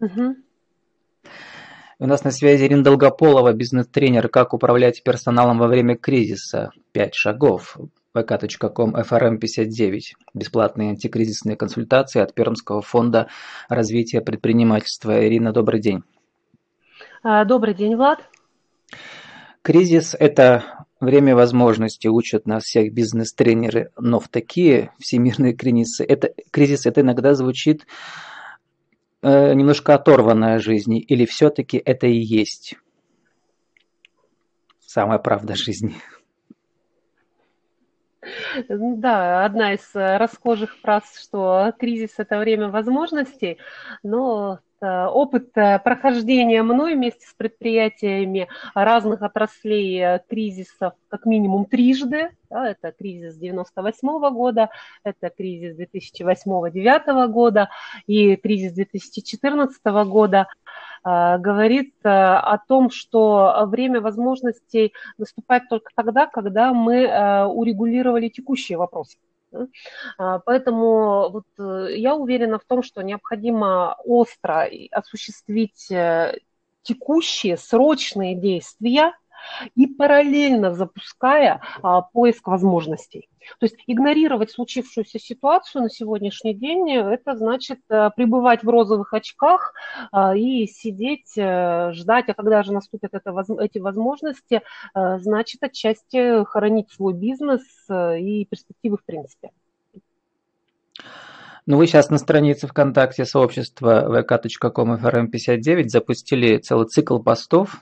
Угу. У нас на связи Ирина Долгополова, бизнес-тренер «Как управлять персоналом во время кризиса. Пять шагов» vk.com FRM59. Бесплатные антикризисные консультации от Пермского фонда развития предпринимательства. Ирина, добрый день. А, добрый день, Влад. Кризис – это время возможностей, учат нас всех бизнес-тренеры, но в такие всемирные кризисы, это, кризис это иногда звучит э, немножко оторванно от жизни, или все-таки это и есть самая правда жизни? Да, одна из расхожих фраз, что кризис – это время возможностей, но Э, опыт э, прохождения мной вместе с предприятиями разных отраслей э, кризисов как минимум трижды. Да, это кризис 98 -го года, это кризис 2008-2009 года и кризис 2014 года говорит о том, что время возможностей наступает только тогда, когда мы урегулировали текущие вопросы. А, поэтому вот э, я уверена в том, что необходимо остро осуществить э, текущие срочные действия, и параллельно запуская а, поиск возможностей. То есть игнорировать случившуюся ситуацию на сегодняшний день, это значит а, пребывать в розовых очках а, и сидеть, а, ждать, а когда же наступят это, эти возможности, значит отчасти хоронить свой бизнес и перспективы в принципе. Ну, вы сейчас на странице ВКонтакте сообщества vk.com frm59 запустили целый цикл постов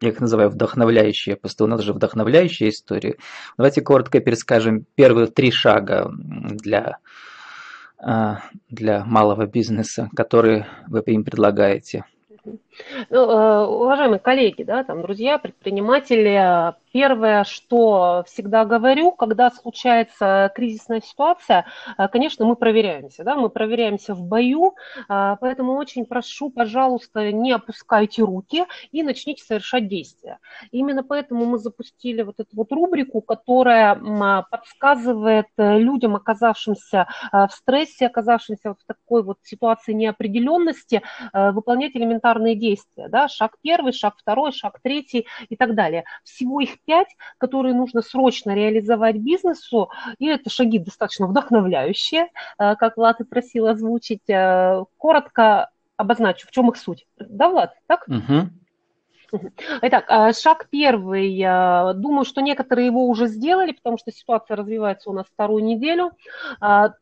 я их называю вдохновляющие посты, у нас же вдохновляющие истории. Давайте коротко перескажем первые три шага для, а, для малого бизнеса, которые вы им предлагаете. Ну, э, уважаемые коллеги, да, там, друзья, предприниматели, Первое, что всегда говорю, когда случается кризисная ситуация, э, конечно, мы проверяемся, да, мы проверяемся в бою, э, поэтому очень прошу, пожалуйста, не опускайте руки и начните совершать действия. Именно поэтому мы запустили вот эту вот рубрику, которая подсказывает э, людям, оказавшимся в стрессе, оказавшимся вот в такой вот ситуации неопределенности, выполнять элементарные действия, да, шаг первый, шаг второй, шаг третий и так далее. Всего их 5, которые нужно срочно реализовать бизнесу, и это шаги достаточно вдохновляющие, э, как Влад и просил озвучить. Э, коротко обозначу, в чем их суть. Да, Влад, так? Угу. Итак, э, шаг первый. Думаю, что некоторые его уже сделали, потому что ситуация развивается у нас вторую неделю.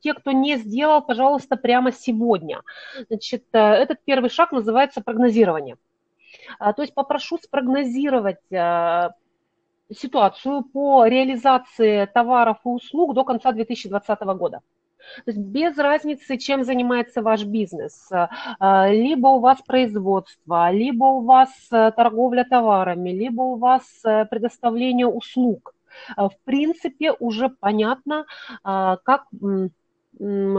Те, кто не сделал, пожалуйста, прямо сегодня. Значит, этот первый шаг называется прогнозирование. То есть попрошу спрогнозировать ситуацию по реализации товаров и услуг до конца 2020 года. То есть без разницы, чем занимается ваш бизнес. А, либо у вас производство, либо у вас э, торговля товарами, либо у вас э, предоставление услуг. А, в принципе, уже понятно, а, как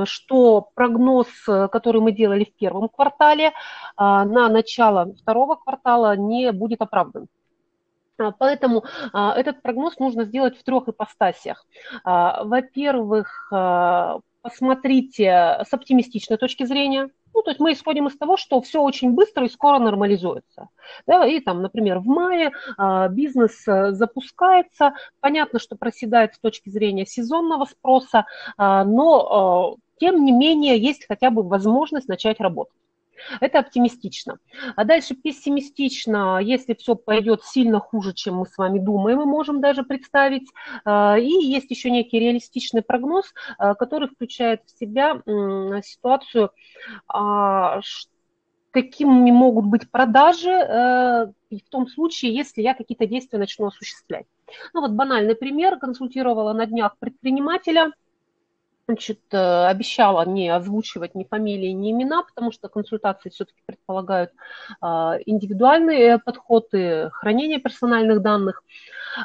что прогноз, э, который мы делали в первом квартале, на начало второго квартала не будет оправдан. Поэтому этот прогноз нужно сделать в трех ипостасях. Во-первых, посмотрите с оптимистичной точки зрения. Ну, то есть мы исходим из того, что все очень быстро и скоро нормализуется. Да, и там, например, в мае бизнес э, запускается. Понятно, что проседает с точки зрения сезонного спроса, но тем не менее есть хотя бы возможность начать работать. Это оптимистично. А дальше пессимистично, если все пойдет сильно хуже, чем мы с вами думаем, мы можем даже представить. А, и есть еще некий реалистичный прогноз, а, который включает в себя ситуацию, а, какими могут быть продажи э, в том случае, если я какие-то действия начну осуществлять. Ну вот банальный пример. Консультировала на днях предпринимателя – значит, э, обещала не озвучивать ни фамилии, ни имена, потому что консультации все-таки предполагают а, индивидуальные подходы, хранение персональных данных.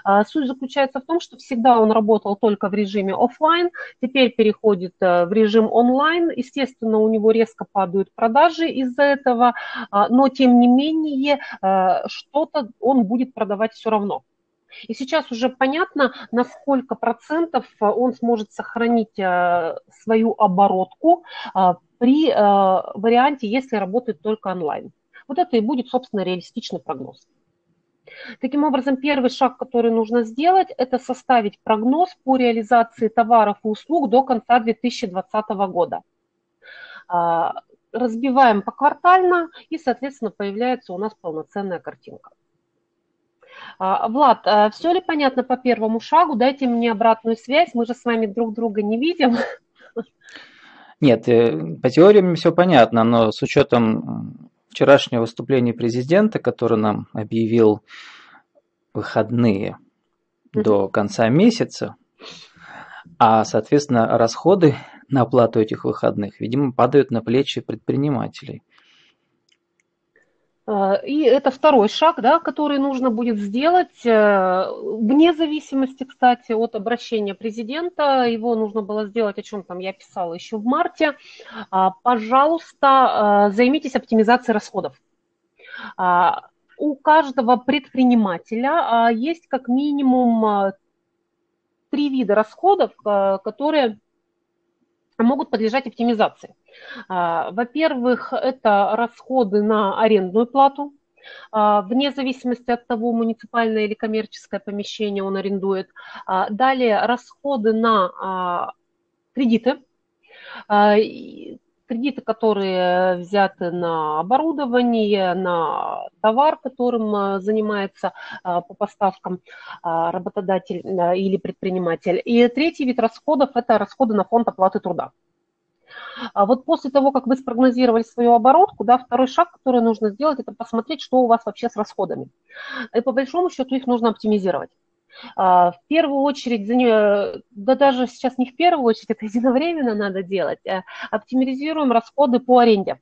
А, суть заключается в том, что всегда он работал только в режиме офлайн, теперь переходит э, в режим онлайн. Естественно, у него резко падают продажи из-за этого, а, но тем не менее э, что-то он будет продавать все равно. И сейчас уже понятно, на сколько процентов э, он сможет сохранить э, свою оборотку, э, при варианте, если работает только онлайн. Вот это и будет, собственно, реалистичный прогноз. Таким образом, первый шаг, который нужно сделать, это составить прогноз по реализации товаров и услуг до конца 2020 года. Разбиваем поквартально, и, соответственно, появляется у нас полноценная картинка. А, Влад, а все ли понятно по первому шагу? Дайте мне обратную связь, мы же с вами друг друга не видим. Нет, э, по теории все понятно, но с учетом вчерашнего выступления президента, который нам объявил выходные mm-hmm. до конца месяца, а, соответственно, расходы на оплату этих выходных, видимо, падают на плечи предпринимателей. А, и это второй шаг, да, который нужно будет сделать, э, вне зависимости, кстати, от обращения президента. Его нужно было сделать, о чем там я писала еще в марте. А, пожалуйста, э, займитесь оптимизацией расходов. А, у каждого предпринимателя есть как минимум три вида расходов, которые могут подлежать оптимизации. А, во-первых, это расходы на арендную плату, а, вне зависимости от того, муниципальное или коммерческое помещение он арендует. А, далее расходы на кредиты, кредиты, которые взяты на оборудование, на товар, которым занимается по поставкам работодатель или предприниматель. И третий вид расходов – это расходы на фонд оплаты труда. А вот после того, как вы спрогнозировали свою оборотку, да, второй шаг, который нужно сделать, это посмотреть, что у вас вообще с расходами. И по большому счету их нужно оптимизировать. А, в первую очередь, да даже сейчас не в первую очередь, это единовременно надо делать, а оптимизируем расходы по аренде.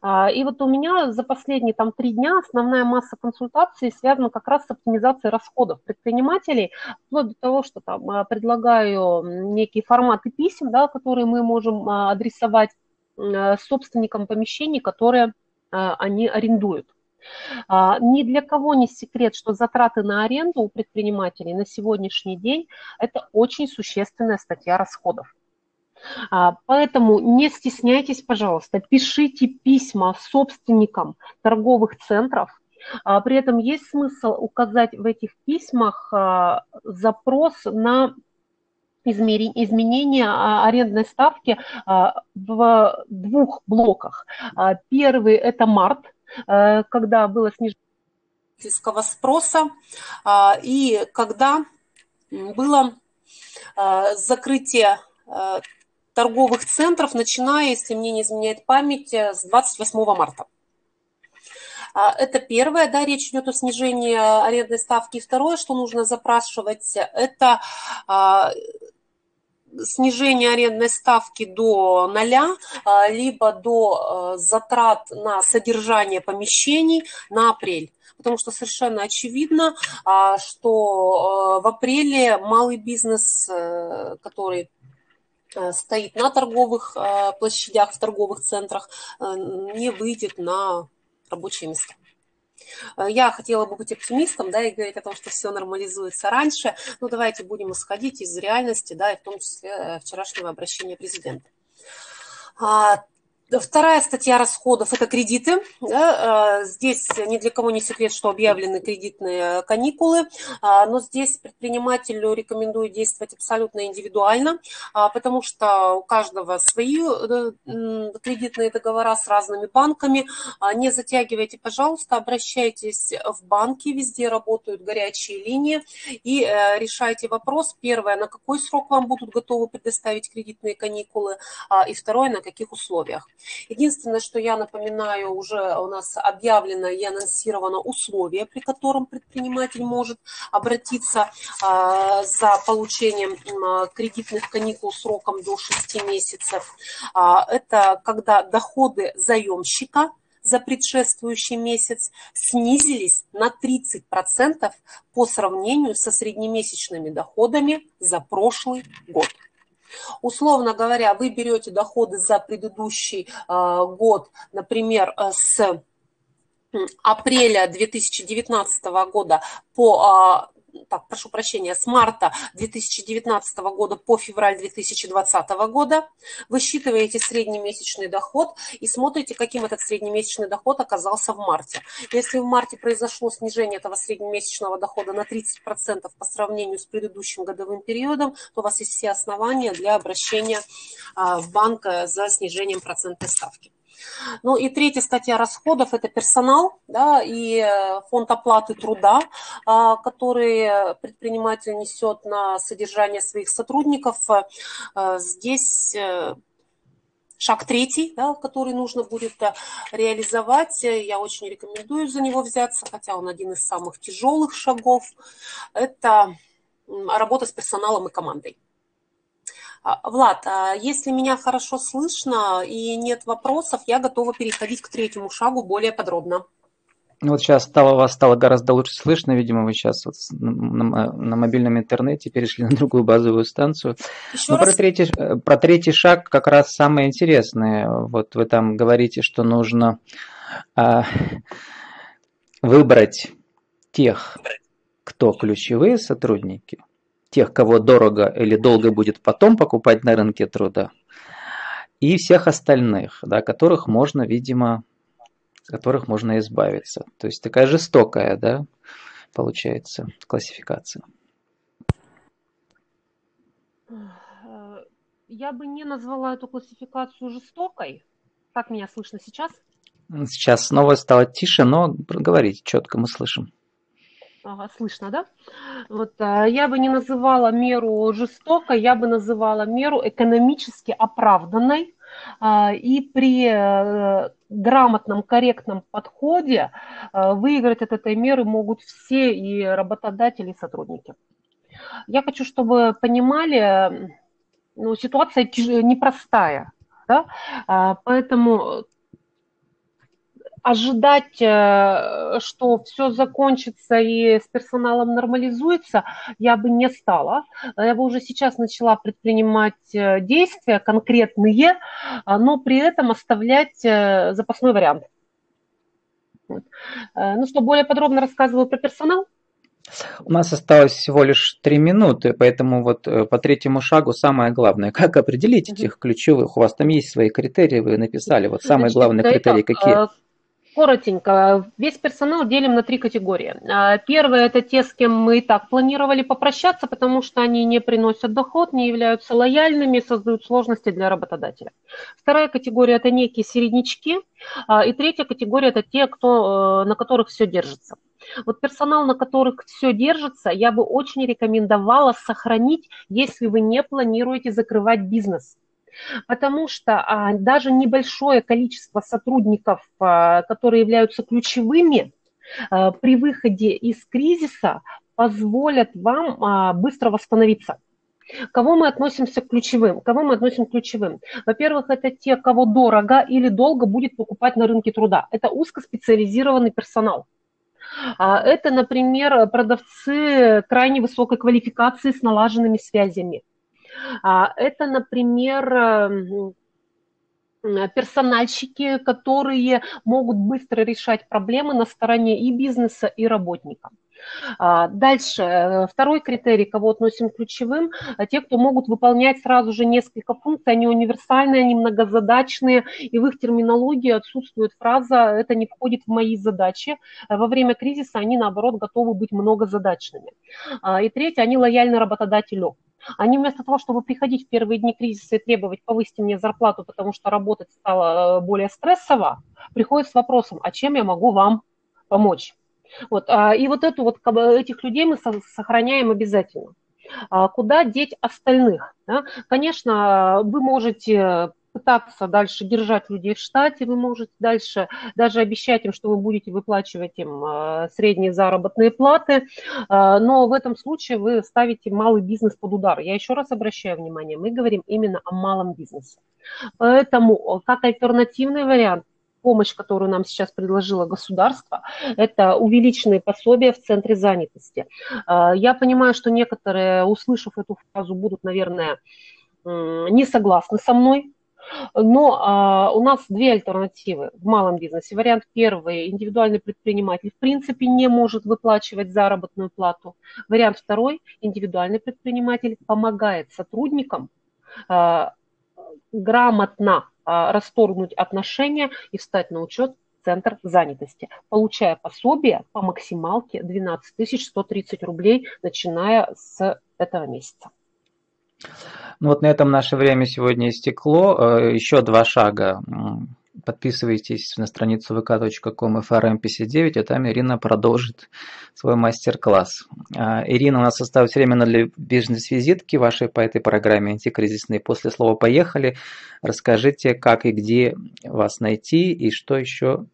А, и вот у меня за последние там три дня основная масса консультаций связана как раз с оптимизацией расходов предпринимателей, вплоть до того, что там предлагаю некие форматы писем, да, которые мы можем адресовать собственникам помещений, которые они арендуют. Ни для кого не секрет, что затраты на аренду у предпринимателей на сегодняшний день – это очень существенная статья расходов. А, поэтому не стесняйтесь, пожалуйста, пишите письма собственникам торговых центров. А, при этом есть смысл указать в этих письмах а, запрос на изменение арендной ставки в двух блоках. Первый – это март, когда было снижение спроса, и когда было закрытие торговых центров, начиная, если мне не изменяет память, э, с 28 марта. Это первое, да, речь идет о снижении арендной ставки. И второе, что нужно запрашивать, это снижение арендной ставки до ноля, а, либо до затрат на содержание помещений на апрель. Потому что совершенно очевидно, что в апреле малый бизнес, э, который Э, стоит на торговых э, площадях, в торговых центрах, не выйдет на рабочие места. Я хотела бы быть оптимистом, да, и говорить о том, что все нормализуется раньше. Но давайте будем исходить из реальности, да, и в том числе вчерашнего обращения президента. А, Вторая статья расходов – это кредиты. Да, здесь ни для кого не секрет, что объявлены кредитные каникулы, а, но здесь предпринимателю рекомендую действовать абсолютно индивидуально, а, потому что у каждого свои э, кредитные договора с разными банками. А, не затягивайте, пожалуйста, обращайтесь в банки, везде работают горячие линии и э, решайте вопрос. Первое, на какой срок вам будут готовы предоставить кредитные каникулы, и второе, на каких условиях. Единственное, что я напоминаю, уже у нас объявлено и анонсировано условие, при котором предприниматель может обратиться а, за получением кредитных каникул сроком до 6 месяцев. А, это когда доходы заемщика за предшествующий месяц снизились на 30% по сравнению со среднемесячными доходами за прошлый год. Условно говоря, вы берете доходы за предыдущий а, год, например, э, с апреля 2019 года по а, так, прошу прощения, с марта 2019 года по февраль 2020 года, высчитываете среднемесячный доход и смотрите, каким этот среднемесячный доход оказался в марте. Если в марте произошло снижение этого среднемесячного дохода на 30% по сравнению с предыдущим годовым периодом, то у вас есть все основания для обращения а, в банк э, за снижением процентной ставки. Ну и третья статья расходов – это персонал да, и э, фонд оплаты труда, а, который предприниматель несет на содержание своих сотрудников. Э, здесь э, шаг третий, да, который нужно будет реализовать. Я очень рекомендую за него взяться, хотя он один из самых тяжелых шагов. Это работа с персоналом и командой. А, Влад, а если меня хорошо слышно и нет вопросов, я готова переходить к третьему шагу более подробно. Вот сейчас стало, вас стало гораздо лучше слышно, видимо, вы сейчас вот на, на мобильном интернете перешли на другую базовую станцию. Еще Но раз? про третий, э, про третий шаг как раз самое интересное. Вот вы там говорите, что нужно а, выбрать тех, кто ключевые сотрудники – тех, кого дорого или долго будет потом покупать на рынке труда, и всех остальных, да, которых можно, видимо, которых можно избавиться. То есть такая жестокая, да, получается, классификация. Я бы не назвала эту классификацию жестокой. Как меня слышно сейчас? Сейчас снова стало тише, но говорите четко, мы слышим. Ага, слышно, да? Вот, а, я бы не называла меру жестокой, я бы называла меру экономически оправданной. А, и при э, грамотном, корректном подходе а, выиграть от этой меры могут все и работодатели, и сотрудники. Я хочу, чтобы понимали, ну, ситуация непростая. Да? Поэтому ожидать, э, что все закончится и с персоналом нормализуется, я бы не стала. Я бы уже сейчас начала предпринимать э, действия конкретные, а, но при этом оставлять э, запасной вариант. Ну что, более подробно рассказываю про персонал? У нас осталось всего лишь три минуты, поэтому вот по третьему шагу самое главное, как определить этих ключевых? У вас там есть свои критерии, вы написали, вот самые Значит, главные критерии какие? Коротенько, весь персонал делим на три категории. А, первое – это те, с кем мы и так планировали попрощаться, потому что они не приносят доход, не являются лояльными, создают сложности для работодателя. Вторая категория – это некие середнячки. А, и третья категория – это те, кто, э, на которых все держится. Вот персонал, на которых все держится, я бы очень рекомендовала сохранить, если вы не планируете закрывать бизнес. Потому что а, даже небольшое количество сотрудников, а, которые являются ключевыми, а, при выходе из кризиса позволят вам а, быстро восстановиться. Кого мы относимся к ключевым? Кого мы относим к ключевым? Во-первых, это те, кого дорого или долго будет покупать на рынке труда. Это узкоспециализированный персонал. А, это, например, продавцы крайне высокой квалификации с налаженными связями. А, это, например, эм, персональщики, которые могут быстро решать проблемы на стороне и бизнеса, и работника. А, дальше, э, второй критерий, кого относим к ключевым, э, те, кто могут выполнять сразу же несколько функций, они универсальные, они многозадачные, и в их терминологии отсутствует фраза «это не входит в мои задачи». Э, во время кризиса они, наоборот, готовы быть многозадачными. А, и третье, они лояльны работодателю. Они вместо того, чтобы приходить в первые дни кризиса и требовать повысить мне зарплату, потому что работать стало более стрессово, приходят с вопросом, а чем я могу вам помочь? Вот, а, и вот эту вот, этих людей мы сохраняем обязательно. А куда деть остальных? Да? Конечно, вы можете пытаться дальше держать людей в штате, вы можете дальше даже обещать им, что вы будете выплачивать им а, средние заработные платы, но в этом случае вы ставите малый бизнес под удар. Я еще раз обращаю внимание, мы говорим именно о малом бизнесе. Поэтому как альтернативный вариант помощь, которую нам сейчас предложило государство, это увеличенные пособия в центре занятости. А, я понимаю, что некоторые, услышав эту фразу, будут, наверное, не согласны со мной, Но а, у нас две альтернативы в малом бизнесе. Вариант первый – индивидуальный предприниматель в принципе не может выплачивать заработную плату. Вариант второй – индивидуальный предприниматель помогает сотрудникам а, грамотно а, расторгнуть отношения и встать на учет центр занятости, получая пособие по максималке 12 130 рублей, начиная с этого месяца. Ну вот на этом наше время сегодня истекло. Э, Еще два шага. Подписывайтесь на страницу vk.com frm59, а там Ирина продолжит свой мастер-класс. А, Ирина у нас осталось временно для бизнес-визитки вашей по этой программе антикризисной. После слова «поехали» расскажите, как и где вас найти и что еще,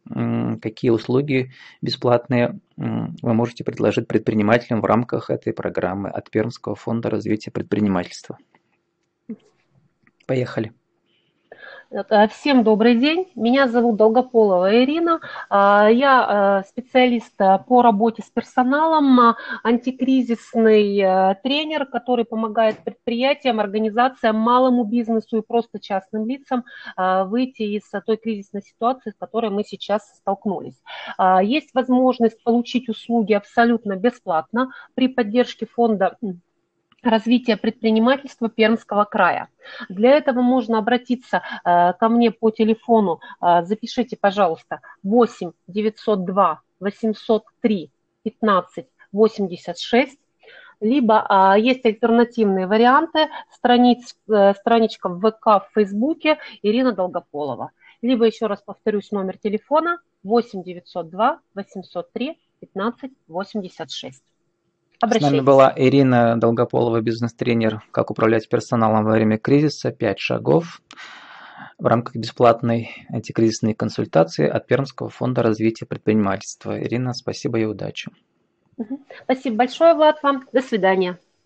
какие услуги бесплатные вы можете предложить предпринимателям в рамках этой программы от Пермского фонда развития предпринимательства. Поехали. Э, всем добрый день. Меня зовут Долгополова Ирина. А, я э, специалист э, по работе с персоналом, антикризисный тренер, который помогает предприятиям, организациям, малому бизнесу и просто частным лицам выйти из той кризисной ситуации, с которой мы сейчас столкнулись. Есть возможность получить услуги абсолютно бесплатно при поддержке фонда развития предпринимательства Пермского края. Для этого можно обратиться э, ко мне по телефону, э, запишите, пожалуйста, 8 902 803 15 86, либо а, есть альтернативные варианты, страниц, э, страничка в ВК, в Фейсбуке Ирина Долгополова. Либо, еще раз повторюсь, номер телефона 8 902 803 15 86. С нами была Ирина Долгополова, бизнес-тренер «Как управлять персоналом во время кризиса. Пять шагов» в рамках бесплатной антикризисной консультации от Пермского фонда развития предпринимательства. Ирина, спасибо и удачи. Спасибо большое, Влад, вам. До свидания.